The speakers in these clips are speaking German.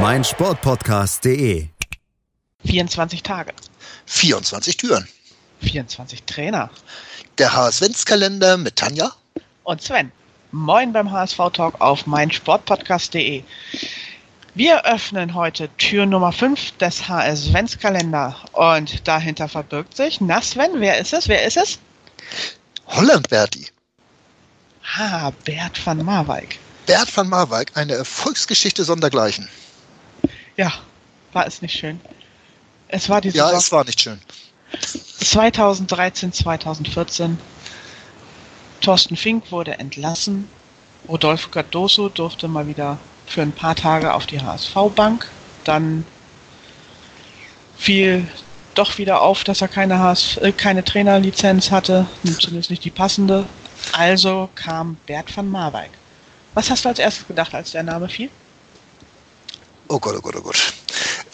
meinsportpodcast.de. 24 Tage, 24 Türen. 24 Trainer Der HSV-Kalender mit Tanja. und Sven. Moin beim HSV Talk auf meinsportpodcast.de. Wir öffnen heute Tür Nummer 5 des HSV Kalender und dahinter verbirgt sich, na Sven, wer ist es? Wer ist es? Holland Berti. Ha, Bert van Marwijk. Bert van Marwijk, eine Erfolgsgeschichte sondergleichen. Ja, war es nicht schön. Es war die Ja, Saison es war nicht schön. 2013, 2014. Thorsten Fink wurde entlassen. Rodolfo Cardoso durfte mal wieder für ein paar Tage auf die HSV-Bank. Dann fiel doch wieder auf, dass er keine, HS äh, keine Trainerlizenz hatte, zumindest nicht die passende. Also kam Bert van Marwijk. Was hast du als erstes gedacht, als der Name fiel? Oh Gott, oh Gott, oh Gott.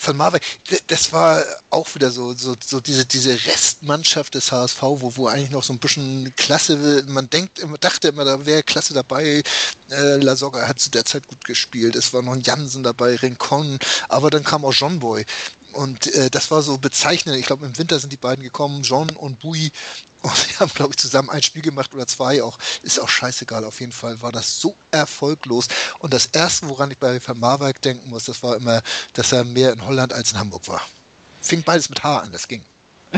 Van Marwijk, das war auch wieder so, so, so diese, diese Restmannschaft des HSV, wo, wo eigentlich noch so ein bisschen Klasse, man denkt immer, dachte immer, da wäre Klasse dabei. Äh, Lasogga hat zu der Zeit gut gespielt. Es war noch ein Jansen dabei, Rincon, aber dann kam auch John Boy. Und äh, das war so bezeichnend. Ich glaube, im Winter sind die beiden gekommen, John und Bui. Und die haben, glaube ich, zusammen ein Spiel gemacht oder zwei auch. Ist auch scheißegal. Auf jeden Fall war das so erfolglos. Und das Erste, woran ich bei Van Marwijk denken muss, das war immer, dass er mehr in Holland als in Hamburg war. Fing beides mit H an, das ging.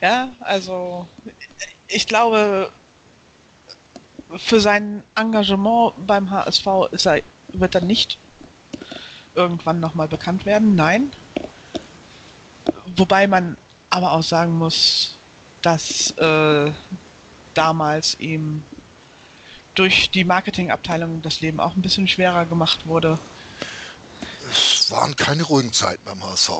Ja, also ich glaube, für sein Engagement beim HSV er, wird er nicht irgendwann nochmal bekannt werden. Nein. Wobei man aber auch sagen muss, dass äh, damals ihm durch die Marketingabteilung das Leben auch ein bisschen schwerer gemacht wurde. Es waren keine ruhigen Zeiten beim HSV.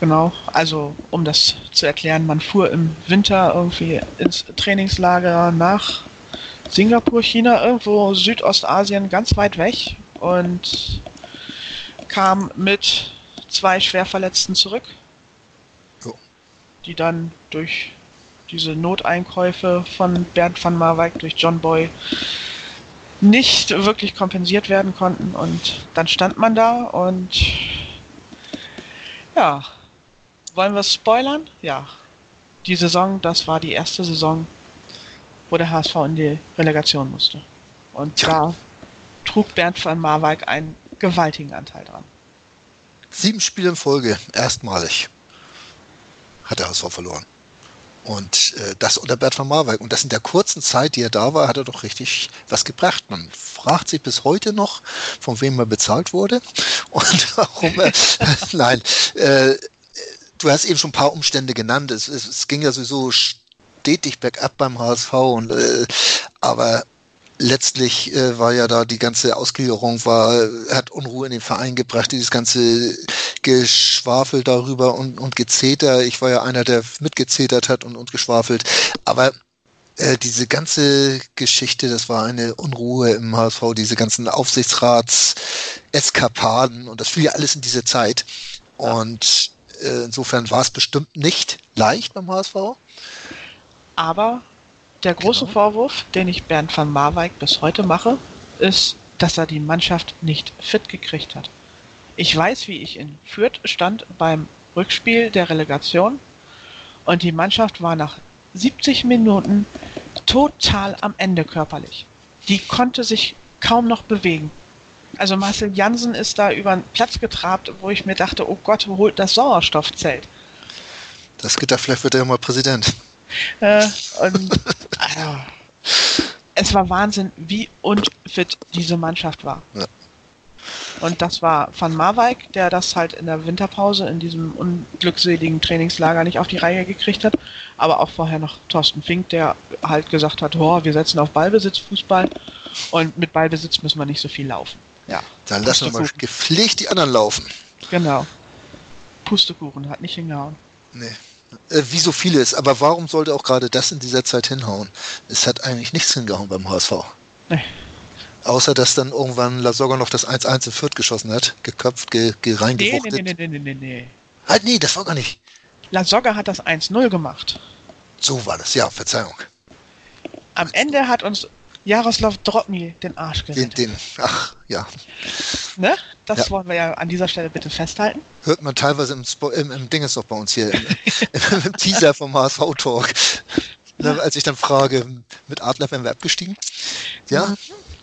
Genau, also um das zu erklären, man fuhr im Winter irgendwie ins Trainingslager nach Singapur, China, irgendwo Südostasien, ganz weit weg und kam mit zwei Schwerverletzten zurück. Die dann durch diese Noteinkäufe von Bernd van Marwijk durch John Boy nicht wirklich kompensiert werden konnten und dann stand man da und ja, wollen wir spoilern? Ja. Die Saison, das war die erste Saison, wo der HSV in die Relegation musste. Und da trug Bernd van Marwijk einen gewaltigen Anteil dran. Sieben Spiele in Folge, erstmalig, hat der HSV verloren. Und äh, das unter Bert van Marwijk. Und das in der kurzen Zeit, die er da war, hat er doch richtig was gebracht. Man fragt sich bis heute noch, von wem er bezahlt wurde und warum er. Nein, äh, du hast eben schon ein paar Umstände genannt. Es, es, es ging ja sowieso stetig bergab beim HSV. Und, äh, aber letztlich äh, war ja da die ganze Ausgliederung war, hat Unruhe in den Verein gebracht, dieses ganze Geschwafel darüber und, und Gezeter. Ich war ja einer, der mitgezetert hat und, und geschwafelt. Aber äh, diese ganze Geschichte, das war eine Unruhe im HSV, diese ganzen Aufsichtsrats-Eskapaden und das fiel ja alles in diese Zeit. Und äh, insofern war es bestimmt nicht leicht beim HSV. Aber der große Genau. Vorwurf, den ich Bernd van Marwijk bis heute mache, ist, dass er die Mannschaft nicht fit gekriegt hat. Ich weiß, wie ich in Fürth stand beim Rückspiel der Relegation und die Mannschaft war nach 70 Minuten total am Ende körperlich. Die konnte sich kaum noch bewegen. Also Marcel Jansen ist da über den Platz getrabt, wo ich mir dachte, oh Gott, holt das Sauerstoffzelt. Das Gitter, vielleicht wird er ja mal Präsident. Äh, und also, es war Wahnsinn, wie unfit diese Mannschaft war. Ja. Und das war Van Marwijk, der das halt in der Winterpause in diesem unglückseligen Trainingslager nicht auf die Reihe gekriegt hat. Aber auch vorher noch Thorsten Fink, der halt gesagt hat, oh, wir setzen auf Ballbesitz Fußball und mit Ballbesitz müssen wir nicht so viel laufen. Ja. Dann lassen wir mal gepflegt die anderen laufen. Genau. Pustekuchen hat nicht hingehauen. Nee. Äh, wie so vieles, aber warum sollte auch gerade das in dieser Zeit hinhauen? Es hat eigentlich nichts hingehauen beim HSV. Nee. Außer, dass dann irgendwann Lasogga noch das 1-1 in Fürth geschossen hat, geköpft, ge, ge Nee, reingewuchtet. nee, nee, nee, nee, nee, nee. Halt, nee, das war gar nicht. Lasogga hat das 1-0 gemacht. So war das, ja, Verzeihung. Am Ende hat uns Jaroslav Drobny den Arsch Den, gerettet. den, ach, ja. Ne? Das Ja. wollen wir ja an dieser Stelle bitte festhalten. Hört man teilweise im, Spo im, im Ding ist doch bei uns hier, im, im, Teaser vom HSV-Talk. Ne, als ich dann frage, mit Adler wären wir abgestiegen? Ja,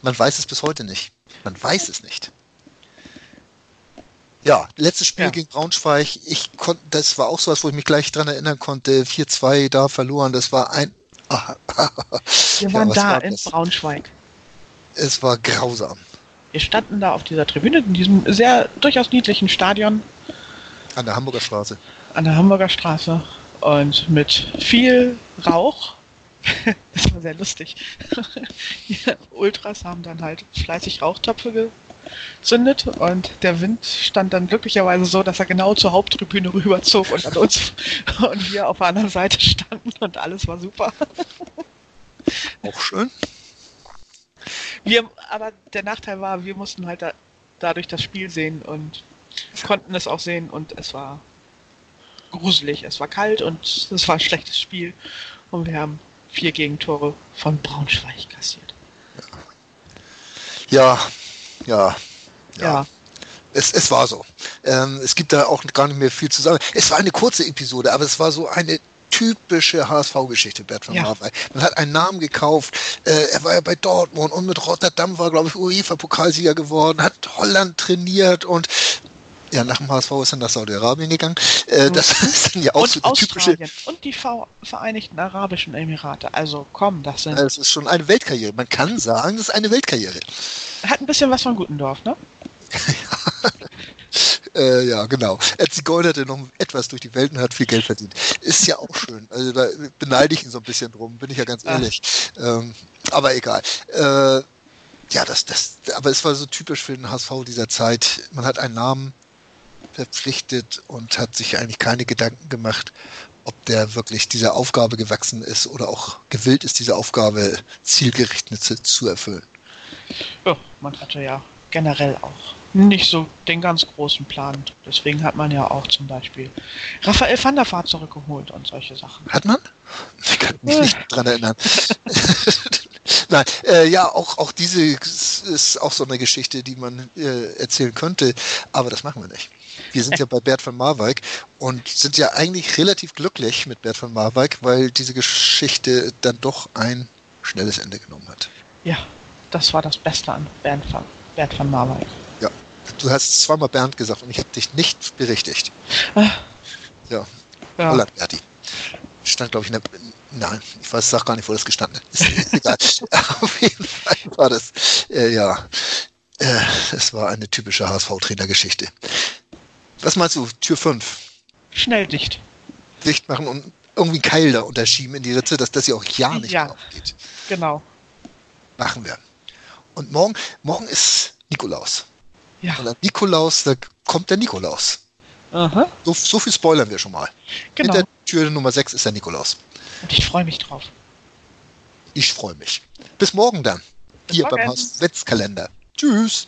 man weiß es bis heute nicht. Man weiß es nicht. Ja, letztes Spiel Ja. gegen Braunschweig. Ich konnte, das war auch sowas, wo ich mich gleich dran erinnern konnte. 4-2 da verloren. Das war ein. Wir Ja, waren was da war in? Braunschweig. es war grausam. Wir standen da auf dieser Tribüne, in diesem sehr durchaus niedlichen Stadion An der Hamburger Straße. an der Hamburger Straße und mit viel Rauch. Das war sehr lustig. Die Ultras haben dann halt fleißig Rauchtöpfe gezündet und der Wind stand dann glücklicherweise so, dass er genau zur Haupttribüne rüberzog und an uns und wir auf der anderen Seite standen und alles war super. Auch schön. Wir, aber der Nachteil war, wir mussten halt da, dadurch das Spiel sehen und konnten es auch sehen und es war gruselig. Es war kalt und es war ein schlechtes Spiel und wir haben vier Gegentore von Braunschweig kassiert. Ja, ja, Ja, Es, es war so. Ähm, es gibt da auch gar nicht mehr viel zu sagen. Es war eine kurze Episode, aber es war so eine typische HSV-Geschichte, Bert von Ja. Marwey. Man hat einen Namen gekauft, äh, er war ja bei Dortmund und mit Rotterdam war, glaube ich, UEFA-Pokalsieger geworden, hat Holland trainiert und ja, nach dem HSV ist er nach Saudi-Arabien gegangen. Äh, das ist dann ja auch so und eine typische, und die Ver Vereinigten Arabischen Emirate. Also komm, das sind. es ist schon eine Weltkarriere. Man kann sagen, das ist eine Weltkarriere. Hat ein bisschen was von Gutendorf, ne? Äh, ja, genau. Er zigeunerte noch etwas durch die Welt und hat viel Geld verdient. Ist ja auch schön. Also da beneide ich ihn so ein bisschen drum, bin ich ja ganz ehrlich. Ähm, aber egal. Äh, ja, das, das, aber es war so typisch für den HSV dieser Zeit. Man hat einen Namen verpflichtet und hat sich eigentlich keine Gedanken gemacht, ob der wirklich dieser Aufgabe gewachsen ist oder auch gewillt ist, diese Aufgabe zielgerichtet zu- zu erfüllen. Ja, man hatte ja generell auch nicht so den ganz großen Plan. Deswegen hat man ja auch zum Beispiel Raphael van der Vaart zurückgeholt und solche Sachen. Hat man? Ich kann mich nicht dran erinnern. Nein, äh, ja, auch, auch diese ist auch so eine Geschichte, die man äh, erzählen könnte, aber das machen wir nicht. Wir sind ja bei Bert von Marwijk und sind ja eigentlich relativ glücklich mit Bert von Marwijk, weil diese Geschichte dann doch ein schnelles Ende genommen hat. Ja, das war das Beste an Bernd van, Bert van Marwijk. Ja, du hast zweimal Bernd gesagt und ich habe dich nicht berichtigt. Ah, Ja, Ja, Holland, Berti. Stand, glaube ich, in der. Nein, ich weiß, sag gar nicht, wo das gestanden ist. Egal. Auf jeden Fall war das, äh, ja, äh, es war eine typische HSV-Trainergeschichte. Was meinst du, Tür 5? schnell dicht. Dicht machen und irgendwie einen Keil da unterschieben in die Ritze, dass das ja auch ja nicht Ja. mehr aufgeht. Genau. Machen wir. Und morgen, morgen ist Nikolaus. Ja. Und an Nikolaus, da kommt der Nikolaus. Aha, So, so viel spoilern wir schon mal. genau. Hinter Tür Nummer 6 ist der Nikolaus. Und ich freue mich drauf. Ich freue mich. Bis morgen dann. Bis Hier beim morgen. Hauswetzkalender. Tschüss.